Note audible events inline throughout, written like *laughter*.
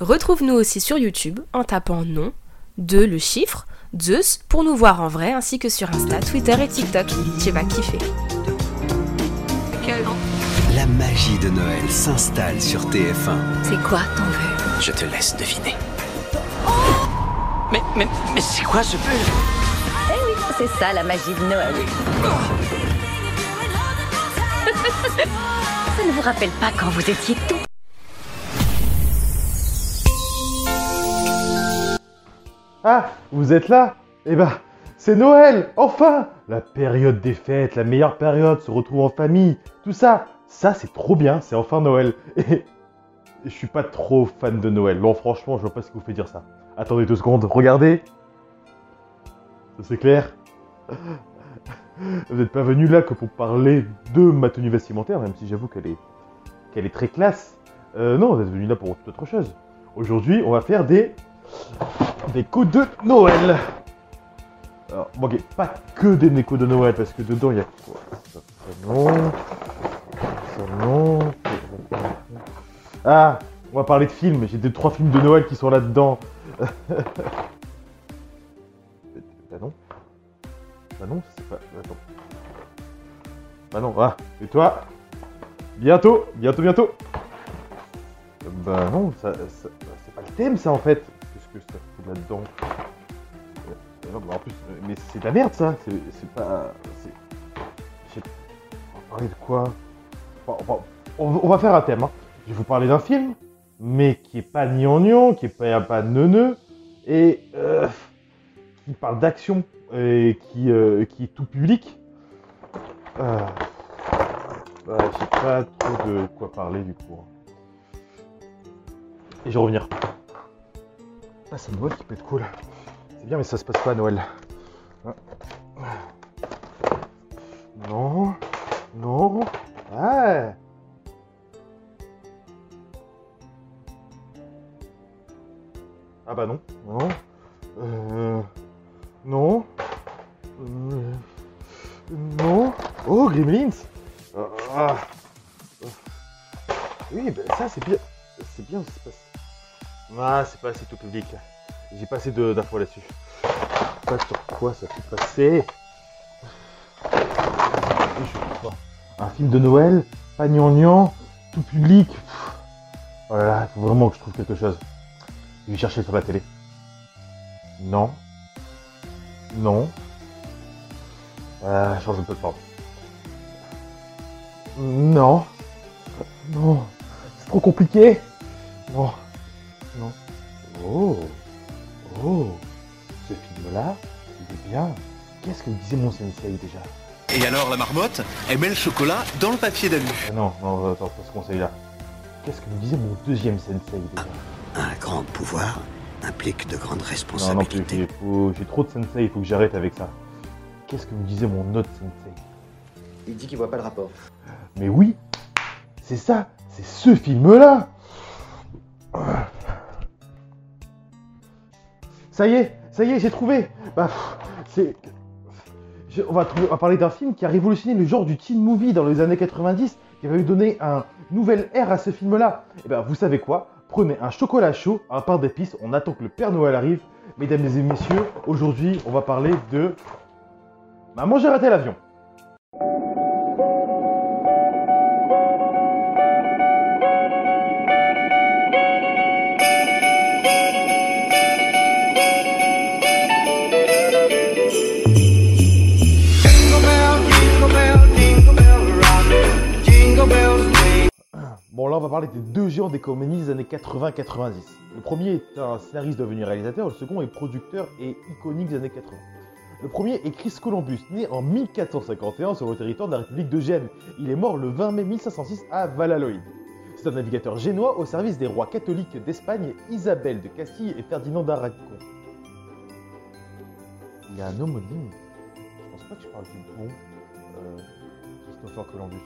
Retrouve-nous aussi sur YouTube en tapant nom, de le chiffre, Zeus pour nous voir en vrai ainsi que sur Insta, Twitter et TikTok. Tu vas kiffer. La magie de Noël s'installe sur TF1. C'est quoi ton vœu? Je te laisse deviner. Mais, mais, mais c'est quoi ce peu Eh oui, c'est ça la magie de Noël. ça ne vous rappelle pas quand vous étiez tout Ah, vous êtes là? Eh ben, c'est Noël, enfin La période des fêtes, la meilleure période, se retrouver en famille, tout ça, ça c'est trop bien, c'est enfin Noël. Et je suis pas trop fan de Noël. Bon, franchement, je vois pas ce qui vous fait dire ça. Attendez deux secondes, regardez. C'est clair Vous n'êtes pas venu là que pour parler de ma tenue vestimentaire, même si j'avoue qu'elle est, qu'elle est très classe. Euh, non, vous êtes venu là pour autre chose. Aujourd'hui, on va faire des déco de Noël. Alors, bon, pas que des décos de Noël, parce que dedans, il y a quoi? Non. Ah, on va parler de films. J'ai deux, trois films de Noël qui sont là-dedans. *laughs* bah non. Bah non, c'est pas... Attends. Bah non, ah, et toi? Bientôt, bientôt, bientôt Bah non, ça- c'est pas le thème ça en fait. Là-dedans bah, En plus, mais c'est de la merde ça. C'est pas. c'est- On va parler de quoi? On, va- faire un thème. hein. Je vais vous parler d'un film, mais qui est pas gnangnan, qui est pas, pas neuneux, et euh, qui parle d'action, et qui, euh, qui est tout public. Euh, bah, je sais pas trop de quoi parler du coup. Et je vais revenir. Ah, c'est Noël qui peut être cool. C'est bien, mais ça se passe pas à Noël. Hein. Non. Non. Ouais. Ah bah non. Non. Euh... Non. Euh, Non. Oh, Gremlins. Ah. Oui, bah ça c'est bien. C'est bien, se passe. Ah, c'est pas assez tout public. J'ai pas assez d'infos là-dessus. Pas sur quoi ça s'est passé. Un film de Noël, pas gnangnan, tout public. Pff. Oh il faut vraiment que je trouve quelque chose. Je vais chercher sur la télé. Non. Non. Euh, change de plateforme. Non. Non. C'est trop compliqué. Non. Non. Oh. Oh. Ce film-là, il est bien. Qu'est-ce que disait mon sensei déjà? Et alors la marmotte, elle met le chocolat dans le papier d'alu. Ah Non, non, attends, pas ce conseil-là. Qu'est-ce que me disait mon deuxième sensei déjà? Un grand pouvoir implique de grandes Non, non, responsabilités. il faut- j'ai trop de sensei, il faut que j'arrête avec ça. Qu'est-ce que me disait mon autre sensei? Il dit qu'il voit pas le rapport. Mais oui, c'est ça, c'est ce film-là. Ça y est, ça y est, j'ai trouvé. Bah, c'est. on, va parler d'un film qui a révolutionné le genre du teen movie dans les années 90, qui va lui donner un nouvel air à ce film-là. Et ben, vous savez quoi? Prenez un chocolat chaud, un pain d'épices, on attend que le Père Noël arrive. Mesdames et messieurs, aujourd'hui, on va parler de. Maman, j'ai raté l'avion. Va parler des deux géants des comédies des années 80-90. Le premier est un scénariste devenu réalisateur, le second est producteur et iconique des années 80. Le premier est Chris Columbus, né en 1451 sur le territoire de la République de Gênes. Il est mort le 20 mai 1506 à Valladolid. C'est un navigateur génois au service des rois catholiques d'Espagne, Isabelle de Castille et Ferdinand d'Aragon. Il y a un homonyme. Je pense pas que je parle du bon euh, Christopher Columbus.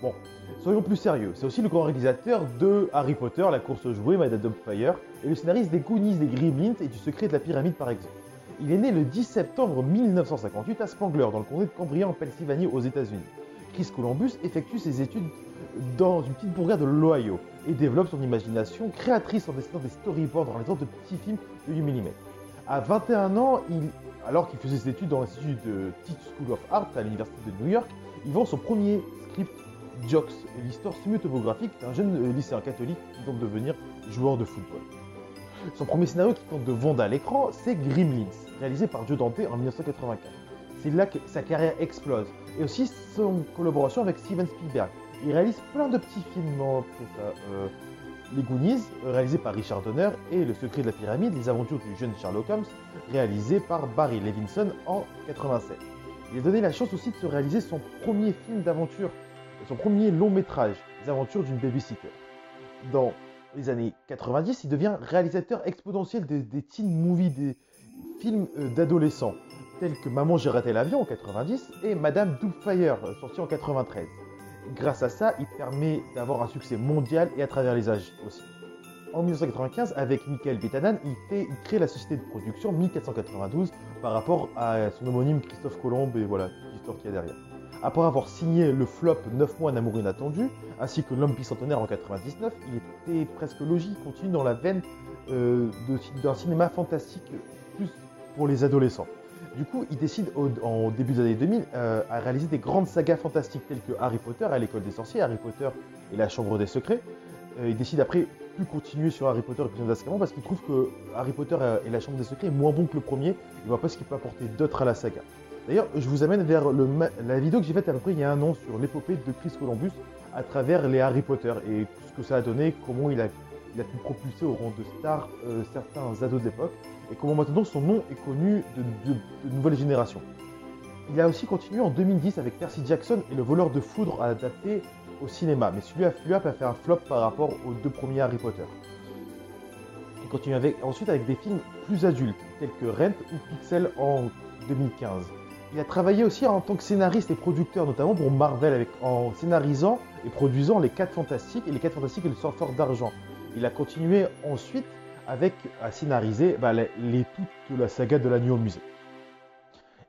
Bon, soyons plus sérieux. C'est aussi le grand réalisateur de Harry Potter, La course aux jouets, Madame Fire, et le scénariste des Goonies, des Gremlins et du Secret de la Pyramide par exemple. Il est né le 10 septembre 1958 à Spangler, dans le comté de Cambria en Pennsylvanie aux États-Unis. Chris Columbus effectue ses études dans une petite bourgade de l'Ohio et développe son imagination créatrice en dessinant des storyboards les sortes de petits films de 8 mm. À 21 ans, alors qu'il faisait ses études dans l'institut de Teach School of Art à l'université de New York, il vend son premier script Jocks, l'histoire semi-autobiographique d'un jeune euh, lycéen catholique qui tente de devenir joueur de football. Son premier scénario qui tente de vendre à l'écran, c'est Gremlins, réalisé par Joe Dante en 1984. C'est là que sa carrière explose. Et aussi son collaboration avec Steven Spielberg. Il réalise plein de petits films ça. Euh, les Goonies, réalisé par Richard Donner, et Le secret de la pyramide, les aventures du jeune Sherlock Holmes, réalisé par Barry Levinson en 87. Il a donné la chance aussi de se réaliser son premier film d'aventure, son premier long métrage, Les aventures d'une babysitter. Dans les années 90, il devient réalisateur exponentiel des, teen movies, des films euh, d'adolescents, tels que Maman j'ai raté l'avion en 90 et Madame Doubtfire, euh, sorti en 93. Grâce à ça, il permet d'avoir un succès mondial et à travers les âges aussi. En 1995, avec Michael Betanan, il, il crée la société de production 1492 par rapport à son homonyme Christophe Colomb et voilà l'histoire qu'il y a derrière. Après avoir signé le flop 9 mois un amour inattendu, ainsi que L'homme bicentenaire en 99, il était presque logique, il continue dans la veine euh, d'un cinéma fantastique plus pour les adolescents. Du coup, il décide en début des années 2000 euh, à réaliser des grandes sagas fantastiques telles que Harry Potter à l'école des sorciers, Harry Potter et la chambre des secrets. Euh, il décide après plus continuer sur Harry Potter et Prisonnier d'Azkaban parce qu'il trouve que Harry Potter et la chambre des secrets est moins bon que le premier. Il voit pas ce qu'il peut apporter d'autre à la saga. D'ailleurs, je vous amène vers la vidéo que j'ai faite à peu près il y a un an sur l'épopée de Chris Columbus à travers les Harry Potter et ce que ça a donné, comment il a, pu propulser au rang de star euh, certains ados de l'époque et comment maintenant son nom est connu de, nouvelles générations. Il a aussi continué en 2010 avec Percy Jackson et le voleur de foudre adapté au cinéma, mais celui-là celui-là a fait un flop par rapport aux deux premiers Harry Potter. Il continue ensuite avec des films plus adultes, tels que Rent ou Pixel en 2015. Il a travaillé aussi en tant que scénariste et producteur, notamment pour Marvel, en scénarisant et produisant Les 4 Fantastiques et Les 4 Fantastiques et le Surfeur d'Argent. Il a continué ensuite à scénariser bah, les, les- toute la saga de la nuit au musée.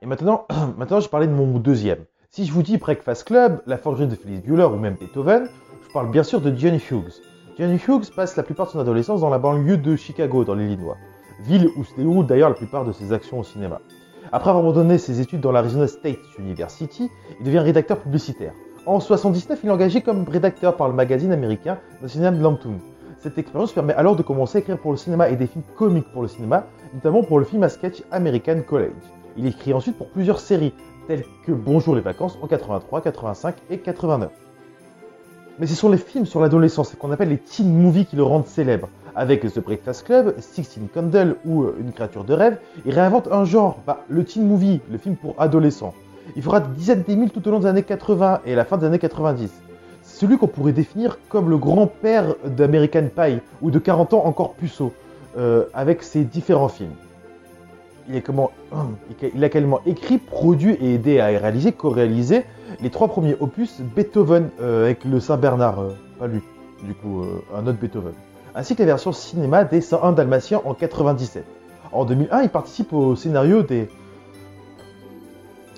Et maintenant, *clears throat* maintenant, je parlais de mon deuxième. Si je vous dis Breakfast Club, La forgerie de Félix Bueller ou même Beethoven, je parle bien sûr de John Hughes. John Hughes passe la plupart de son adolescence dans la banlieue de Chicago, dans l'Illinois, ville où se déroulent d'ailleurs la plupart de ses actions au cinéma. Après avoir abandonné ses études dans l'Arizona State University, il devient rédacteur publicitaire. En 79, il est engagé comme rédacteur par le magazine américain National Lampoon. Cette expérience permet alors de commencer à écrire pour le cinéma et des films comiques pour le cinéma, notamment pour le film à sketch American College. Il écrit ensuite pour plusieurs séries, telles que Bonjour les vacances en 83, 85 et 89. Mais ce sont les films sur l'adolescence, qu'on appelle les teen movies qui le rendent célèbre. Avec The Breakfast Club, Sixteen Candles ou euh, Une créature de rêve, il réinvente un genre, bah, le teen movie, le film pour adolescents. Il fera des dizaines d'émile tout au long des années 80 et à la fin des années 90. C'est celui qu'on pourrait définir comme le grand-père d'American Pie ou de 40 ans encore puceau, euh, avec ses différents films. Il, comment, il a également écrit, produit et aidé à réaliser, co-réaliser les trois premiers opus Beethoven euh, avec le Saint-Bernard, euh, pas lui, du coup, un autre Beethoven, ainsi que la version cinéma des 101 Dalmatiens en 97. En 2001, il participe au scénario des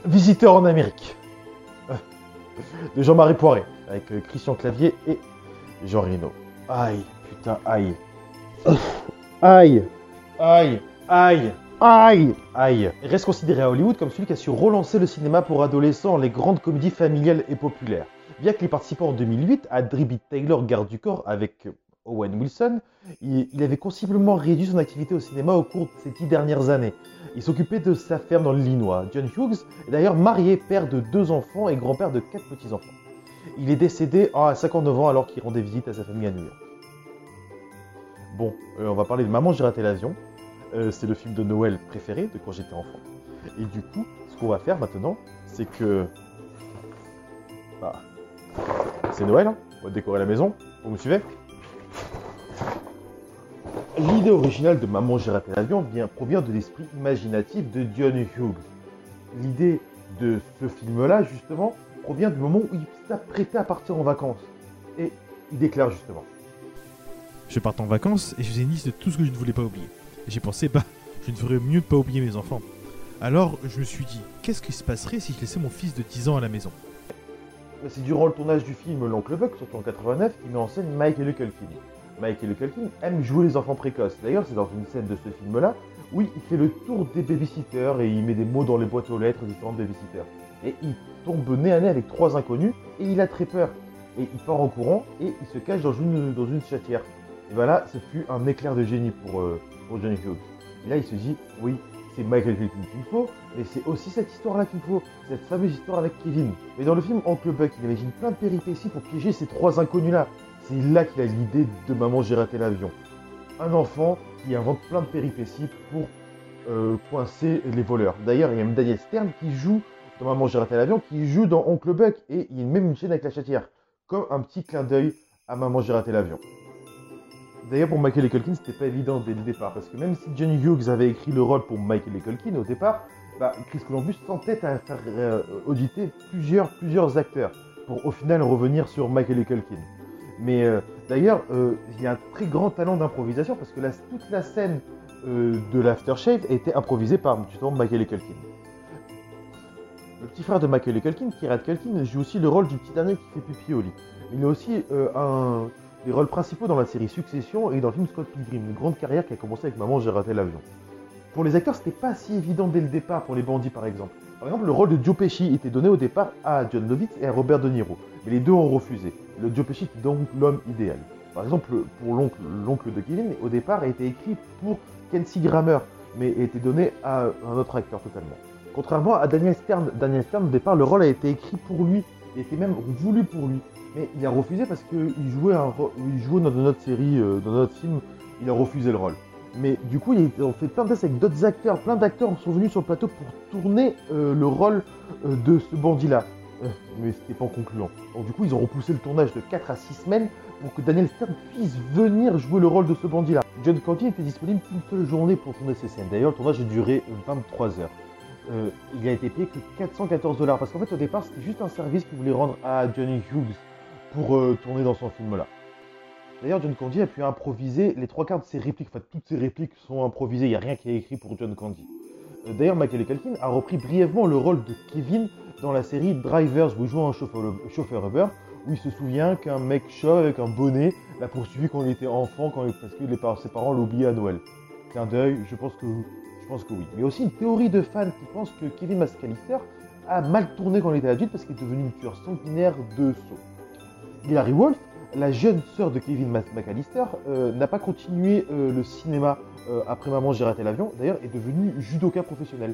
Visiteurs en Amérique *laughs* de Jean-Marie Poiré avec euh, Christian Clavier et Jean Reno. Aïe, putain, aïe. Aïe, aïe, aïe, aïe, aïe. Il reste considéré à Hollywood comme celui qui a su relancer le cinéma pour adolescents, les grandes comédies familiales et populaires. Bien qu'il ait participé en 2008 à Dribby Taylor Garde du Corps avec euh, Owen Wilson, il, avait considérablement réduit son activité au cinéma au cours de ces dix dernières années. Il s'occupait de sa ferme dans l'Illinois. John Hughes est d'ailleurs marié, père de deux enfants et grand-père de quatre petits-enfants. Il est décédé à 59 ans alors qu'il rendait visite à sa famille à New York. Bon, euh, on va parler de Maman, j'ai raté l'avion. Euh, c'est le film de Noël préféré de quand j'étais enfant. Et du coup, ce qu'on va faire maintenant, c'est que... Bah, c'est Noël, hein on va décorer la maison. Vous me suivez? L'idée originale de Maman, j'ai raté l'avion vient, provient de l'esprit imaginatif de John Hughes. L'idée de ce film-là, justement, provient du moment où il s'apprêtait à partir en vacances. Et il déclare justement. Je parte en vacances et je faisais une liste de tout ce que je ne voulais pas oublier. Et j'ai pensé, bah, je ne ferais mieux de pas oublier mes enfants. Alors je me suis dit, qu'est-ce qui se passerait si je laissais mon fils de 10 ans à la maison? C'est durant le tournage du film L'Oncle Buck, surtout en 89, qu'il met en scène Michael Culkin. Michael Culkin aime jouer les enfants précoces. D'ailleurs, c'est dans une scène de ce film-là où il fait le tour des babysitters et il met des mots dans les boîtes aux lettres des différentes babysitters. Et il tombe nez à nez avec trois inconnus et il a très peur. Et il part en courant et il se cache dans une, chatière. Et voilà, ce fut un éclair de génie pour, euh, pour Johnny Hughes. Et là, il se dit, oui, c'est Michael Culkin qu'il faut, mais c'est aussi cette histoire-là qu'il faut, cette fameuse histoire avec Kevin. Mais dans le film Oncle Buck, il imagine plein de péripéties pour piéger ces trois inconnus-là. C'est là qu'il a l'idée de Maman j'ai raté l'avion. Un enfant qui invente plein de péripéties pour euh, coincer les voleurs. D'ailleurs, il y a même Daniel Stern qui joue dans Maman j'ai raté l'avion, qui joue dans Oncle Buck, et il y a même une chaîne avec la chatière, comme un petit clin d'œil à Maman j'ai raté l'avion. D'ailleurs, pour Michael et Culkin, c'était pas évident dès le départ, parce que même si Johnny Hughes avait écrit le rôle pour Michael et Culkin au départ, bah, Chris Columbus tentait à faire euh, auditer plusieurs, plusieurs acteurs pour au final revenir sur Michael et Culkin. Mais euh, d'ailleurs, euh, il y a un très grand talent d'improvisation parce que toute la scène euh, de l'aftershave a été improvisée par justement Michael Culkin. Le petit frère de Michael Culkin, Kirat Culkin, joue aussi le rôle du petit dernier qui fait pipi au lit. Il a aussi un des rôles principaux dans la série Succession et dans le film Scott Pilgrim, une grande carrière qui a commencé avec Maman j'ai raté l'avion. Pour les acteurs, c'était pas si évident dès le départ pour les bandits par exemple. Par exemple, le rôle de Joe Pesci était donné au départ à John Lovitz et à Robert De Niro, mais les deux ont refusé. Le Joe Pesci était donc l'homme idéal. Par exemple, pour l'oncle, de Kevin, au départ, a été écrit pour Kelsey Grammer, mais a été donné à un autre acteur totalement. Contrairement à Daniel Stern, Daniel Stern, au départ, le rôle a été écrit pour lui, il était même voulu pour lui. Mais il a refusé parce qu'il jouait, un, il jouait dans notre série, euh, dans notre film, il a refusé le rôle. Mais du coup, ont fait plein de tests avec d'autres acteurs. Plein d'acteurs sont venus sur le plateau pour tourner euh, le rôle euh, de ce bandit-là. Euh, mais c'était pas concluant. Donc du coup, ils ont repoussé le tournage de 4 à 6 semaines pour que Daniel Stern puisse venir jouer le rôle de ce bandit-là. John Candy était disponible qu'une seule journée pour tourner ces scènes. D'ailleurs, le tournage a duré 23 heures. Il a été payé que 414 dollars parce qu'en fait, au départ, c'était juste un service qu'il voulait rendre à Johnny Hughes pour tourner dans son film-là. D'ailleurs, John Candy a pu improviser les trois quarts de ses répliques. Enfin, toutes ses répliques sont improvisées. Il n'y a rien qui est écrit pour John Candy. Euh, D'ailleurs, Michael Culkin a repris brièvement le rôle de Kevin dans la série Drivers, où il joue un chauffeur, Uber, où il se souvient qu'un mec chauve avec un bonnet l'a poursuivi quand il était enfant, quand il- parce que les par- ses parents oublié à Noël. Clin d'œil, je pense que je pense que oui. Mais aussi une théorie de fans qui pense que Kevin McAllister a mal tourné quand il était adulte parce qu'il est devenu une tueur sanguinaire de saut. Hilary Wolf, la jeune sœur de Kevin McAllister, euh, n'a pas continué euh, le cinéma euh, après Maman j'ai raté l'avion. D'ailleurs, est devenue judoka professionnel.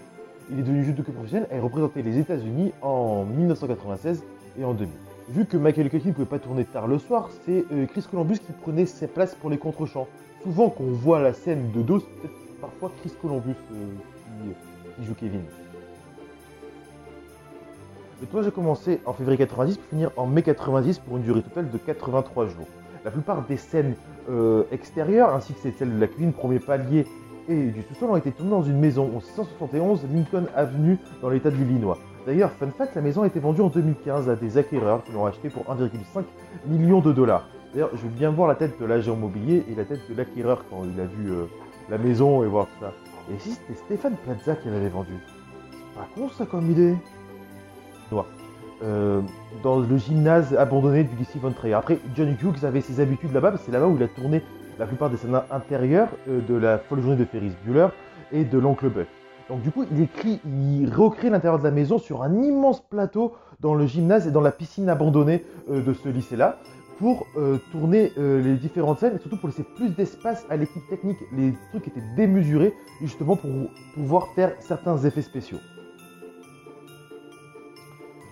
Il est devenu judoka professionnel et a représenté les États-Unis en 1996 et en 2000. Vu que Michael Culkin ne pouvait pas tourner tard le soir, c'est Chris Columbus qui prenait ses places pour les contre-champs. Souvent, quand on voit la scène de dos, c'est parfois Chris Columbus qui joue Kevin. Le tournage a commencé en février 90 pour finir en mai 90 pour une durée totale de 83 jours. La plupart des scènes euh, extérieures, ainsi que celles de la cuisine, premier palier et du sous-sol, ont été tournées dans une maison au 671 Lincoln Avenue dans l'état de l'Illinois. D'ailleurs, fun fact, la maison a été vendue en 2015 à des acquéreurs qui l'ont achetée pour 1,5 million de dollars. D'ailleurs, je veux bien voir la tête de l'agent immobilier et la tête de l'acquéreur quand il a vu euh, la maison et voir tout ça. Et si c'était Stéphane Plaza qui l'avait vendu? C'est pas con ça comme idée? Euh, dans le gymnase abandonné du lycée Von Trier. Après, John Hughes avait ses habitudes là-bas, parce que c'est là-bas où il a tourné la plupart des scènes intérieures euh, de la folle journée de Ferris Bueller et de l'oncle Buck. Donc du coup, il recrée l'intérieur de la maison sur un immense plateau dans le gymnase et dans la piscine abandonnée euh, de ce lycée-là pour tourner les différentes scènes et surtout pour laisser plus d'espace à l'équipe technique. Les trucs étaient démesurés justement pour pouvoir faire certains effets spéciaux.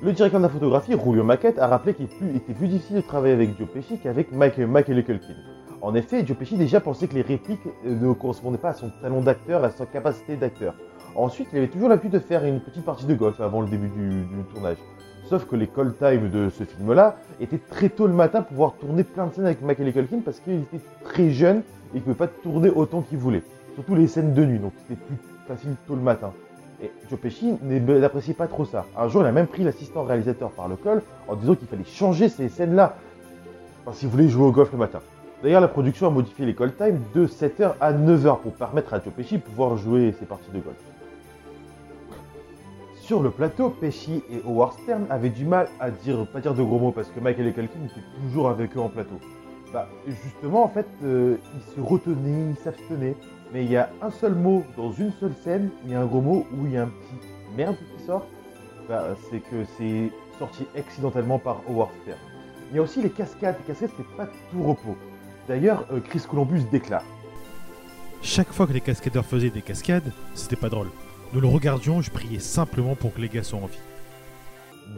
Le directeur de la photographie, Julio Maquette, a rappelé qu'il était plus difficile de travailler avec Joe qu'avec Mike, Michael Culkin. En effet, Joe Pesci déjà pensait que les répliques ne correspondaient pas à son talent d'acteur, à sa capacité d'acteur. Ensuite, il avait toujours l'habitude de faire une petite partie de golf avant le début du, du tournage. Sauf que les call time de ce film-là étaient très tôt le matin pour pouvoir tourner plein de scènes avec Michael Culkin parce qu'il était très jeune et qu'il ne pouvait pas tourner autant qu'il voulait. Surtout les scènes de nuit, donc c'était plus facile tôt le matin. Et Joe Pesci n'appréciait pas trop ça. Un jour, il a même pris l'assistant réalisateur par le col en disant qu'il fallait changer ces scènes-là parce qu'il voulait jouer au golf le matin. D'ailleurs, la production a modifié les call time de 7h à 9h pour permettre à Joe Pesci de pouvoir jouer ses parties de golf. Sur le plateau, Pesci et Howard Stern avaient du mal à dire, pas dire de gros mots parce que Michael et Culkin étaient toujours avec eux en plateau. Bah, justement, en fait, euh, ils se retenaient, ils s'abstenaient. Mais il y a un seul mot dans une seule scène, il y a un gros mot où il y a un petit merde qui sort. Bah, c'est que c'est sorti accidentellement par Howard Stern. Il y a aussi les cascades. Les cascades, c'est pas tout repos. D'ailleurs, euh, Chris Columbus déclare. Chaque fois que les cascadeurs faisaient des cascades, c'était pas drôle. Nous le regardions, je priais simplement pour que les gars soient en vie.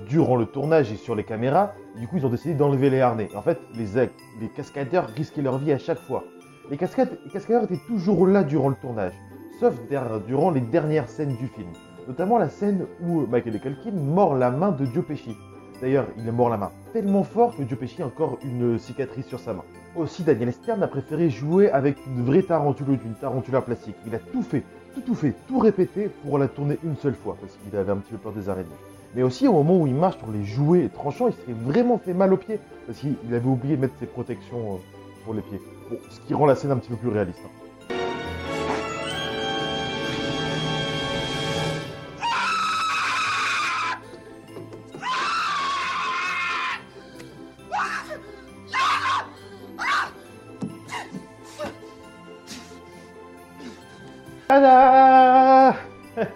durant le tournage et sur les caméras, du coup ils ont décidé d'enlever les harnais. En fait, les, les cascadeurs risquaient leur vie à chaque fois. Les, cascadeurs étaient toujours là durant le tournage, sauf durant les dernières scènes du film. Notamment la scène où Michael Culkin mord la main de Joe Pesci. D'ailleurs, il mord la main tellement fort que Joe Pesci a encore une cicatrice sur sa main. Aussi, Daniel Stern a préféré jouer avec une vraie tarentule ou une tarentula plastique. Il a tout fait, tout fait, tout répété pour la tourner une seule fois, parce qu'il avait un petit peu peur des araignées. Mais aussi au moment où il marche sur les jouets tranchants, il s'est vraiment fait mal aux pieds, parce qu'il avait oublié de mettre ses protections euh, pour les pieds. Bon, ce qui rend la scène un petit peu plus réaliste. hein. *laughs*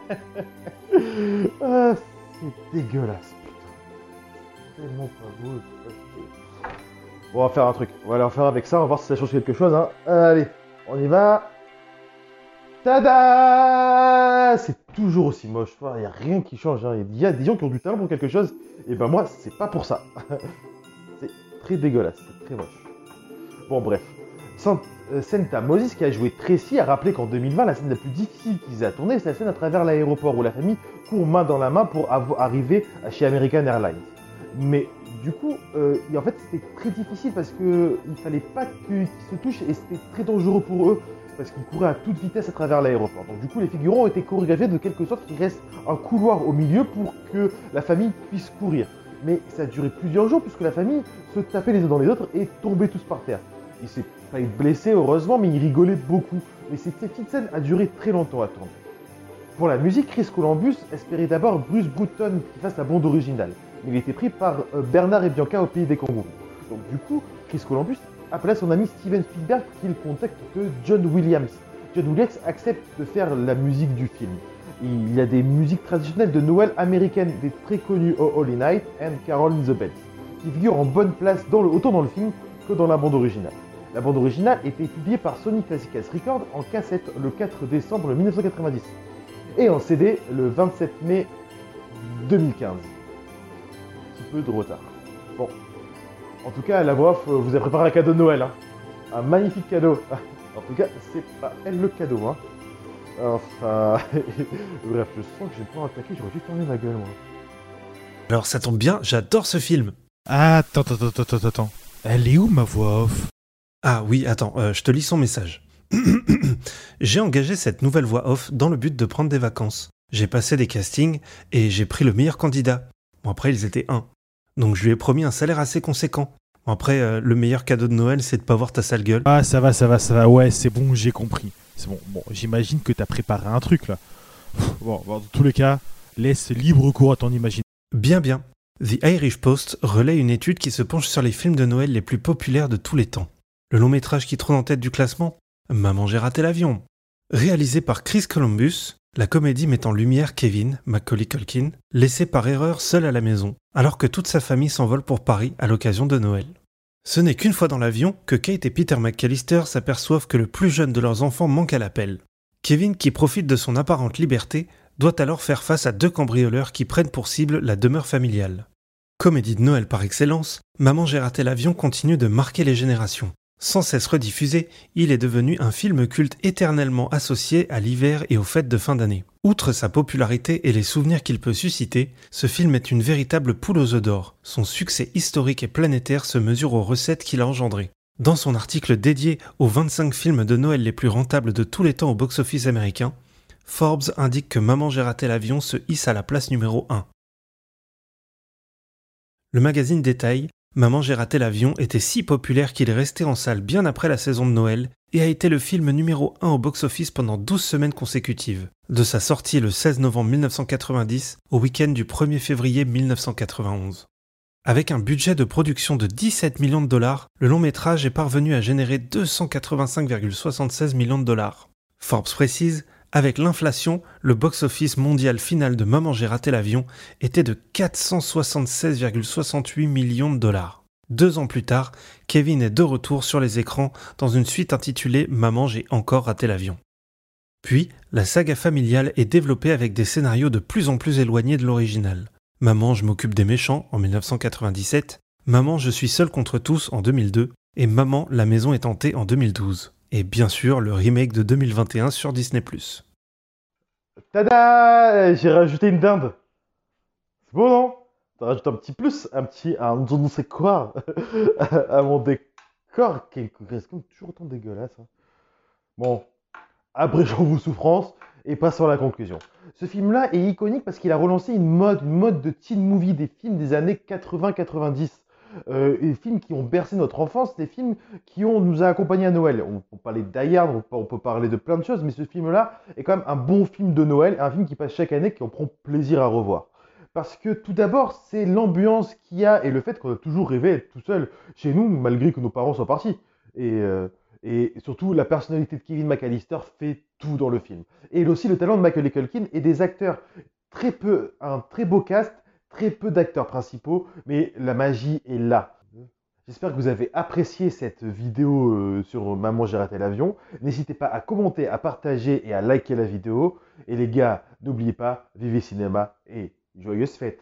Ah, c'est dégueulasse, putain. Tellement pas beau. c'est pas beau. On va faire un truc. On va aller en faire avec ça. On va voir si ça change quelque chose. Hein. Allez, on y va. Tada C'est toujours aussi moche. Il n'y a rien qui change. hein. Il y a des gens qui ont du talent pour quelque chose. Et ben moi, c'est pas pour ça. *laughs* c'est très dégueulasse. C'est très moche. Bon, bref. Sant- euh, Senta Moses, qui a joué Tracy, a rappelé qu'en 2020, la scène la plus difficile qu'ils aient à tourner, c'est la scène à travers l'aéroport où la famille court main dans la main pour arriver chez American Airlines. Mais du coup, euh, en fait, c'était très difficile parce que il fallait pas qu'ils se touchent et c'était très dangereux pour eux parce qu'ils couraient à toute vitesse à travers l'aéroport. Donc du coup, les figurants ont été chorégraphiés de quelque sorte qu'il reste un couloir au milieu pour que la famille puisse courir. Mais ça a duré plusieurs jours puisque la famille se tapait les uns dans les autres et tombait tous par terre. Il s'est pas été blessé heureusement, mais il rigolait beaucoup. Mais cette petite scène a duré très longtemps à tourner. Pour la musique, Chris Columbus espérait d'abord Bruce Bruton qui fasse la bande originale. Il était pris par euh, Bernard et Bianca au pays des kangourous. Donc du coup, Chris Columbus appela son ami Steven Spielberg qu'il contacte de John Williams. John Williams accepte de faire la musique du film. Il y a des musiques traditionnelles de Noël américaines, des très connues Oh Holy Night and Carol in the Bells, qui figurent en bonne place dans autant dans le film que dans la bande originale. La bande originale était publiée par Sony Classical Records en cassette le 4 décembre 1990 et en CD le 27 mai 2015. Peu de retard. Bon. En tout cas, la voix off euh, vous a préparé un cadeau de Noël. hein. Un magnifique cadeau. *laughs* En tout cas, c'est pas elle le cadeau. Hein. Enfin. *laughs* Bref, je sens que j'ai pas attaqué, j'aurais dû fermer ma gueule, moi. Alors ça tombe bien, j'adore ce film. Attends, attends, attends, attends, attends. Elle est où ma voix off? Ah oui, attends, euh, je te lis son message. *clears throat* j'ai engagé cette nouvelle voix off dans le but de prendre des vacances. J'ai passé des castings et j'ai pris le meilleur candidat. Bon après ils étaient un. Donc je lui ai promis un salaire assez conséquent. Après euh, le meilleur cadeau de Noël c'est de pas voir ta sale gueule. Ah, ça va, ça va, ça va. Ouais, c'est bon, j'ai compris. C'est bon. Bon, j'imagine que t'as préparé un truc là. Bon, dans tous les cas, laisse libre cours à ton imagination. Bien bien. The Irish Post relaie une étude qui se penche sur les films de Noël les plus populaires de tous les temps. Le long métrage qui trône en tête du classement Maman j'ai raté l'avion. Réalisé par Chris Columbus, la comédie met en lumière Kevin, Macaulay Culkin, laissé par erreur seul à la maison, alors que toute sa famille s'envole pour Paris à l'occasion de Noël. Ce n'est qu'une fois dans l'avion que Kate et Peter McAllister s'aperçoivent que le plus jeune de leurs enfants manque à l'appel. Kevin, qui profite de son apparente liberté, doit alors faire face à deux cambrioleurs qui prennent pour cible la demeure familiale. Comédie de Noël par excellence, Maman j'ai raté l'avion continue de marquer les générations. Sans cesse rediffusé, il est devenu un film culte éternellement associé à l'hiver et aux fêtes de fin d'année. Outre sa popularité et les souvenirs qu'il peut susciter, ce film est une véritable poule aux œufs d'or. Son succès historique et planétaire se mesure aux recettes qu'il a engendrées. Dans son article dédié aux 25 films de Noël les plus rentables de tous les temps au box-office américain, Forbes indique que Maman j'ai raté l'avion se hisse à la place numéro 1. Le magazine détaille Maman j'ai raté l'avion était si populaire qu'il est resté en salle bien après la saison de Noël et a été le film numéro 1 au box-office pendant 12 semaines consécutives, de sa sortie le 16 novembre 1990 au week-end du 1er février 1991. Avec un budget de production de 17 millions de dollars, le long métrage est parvenu à générer 285,76 millions de dollars. Forbes précise, avec l'inflation, le box-office mondial final de Maman j'ai raté l'avion était de 476,68 millions de dollars. Deux ans plus tard, Kevin est de retour sur les écrans dans une suite intitulée Maman j'ai encore raté l'avion. Puis, la saga familiale est développée avec des scénarios de plus en plus éloignés de l'original. Maman je m'occupe des méchants en 1997, Maman je suis seul contre tous en 2002 et Maman la maison est hantée en 2012 et bien sûr le remake de 2021 sur Disney+. Tada J'ai rajouté une dinde. C'est beau, non? T'as rajouté un petit plus, un petit, un je ne sais quoi, *laughs* à mon décor qui est comme toujours autant dégueulasse. hein. Bon, abrégeons *laughs* vos souffrances et passons à la conclusion. Ce film-là est iconique parce qu'il a relancé une mode, une mode de teen movie, des films des années 80-90. Euh, des films qui ont bercé notre enfance, des films qui nous a accompagnés à Noël. On peut parler Hard, on peut, parler de plein de choses, mais ce film-là est quand même un bon film de Noël, un film qui passe chaque année, qu'on prend plaisir à revoir. Parce que tout d'abord, c'est l'ambiance qu'il y a et le fait qu'on a toujours rêvé d'être tout seul chez nous, malgré que nos parents soient partis. Et, euh, surtout, la personnalité de Kevin McAllister fait tout dans le film. Et aussi le talent de Michael Culkin et des acteurs très peu, un très beau cast, très peu d'acteurs principaux, mais la magie est là. J'espère que vous avez apprécié cette vidéo euh, sur Maman j'ai raté l'avion. N'hésitez pas à commenter, à partager et à liker la vidéo. Et les gars, n'oubliez pas, vivez cinéma et joyeuses fêtes.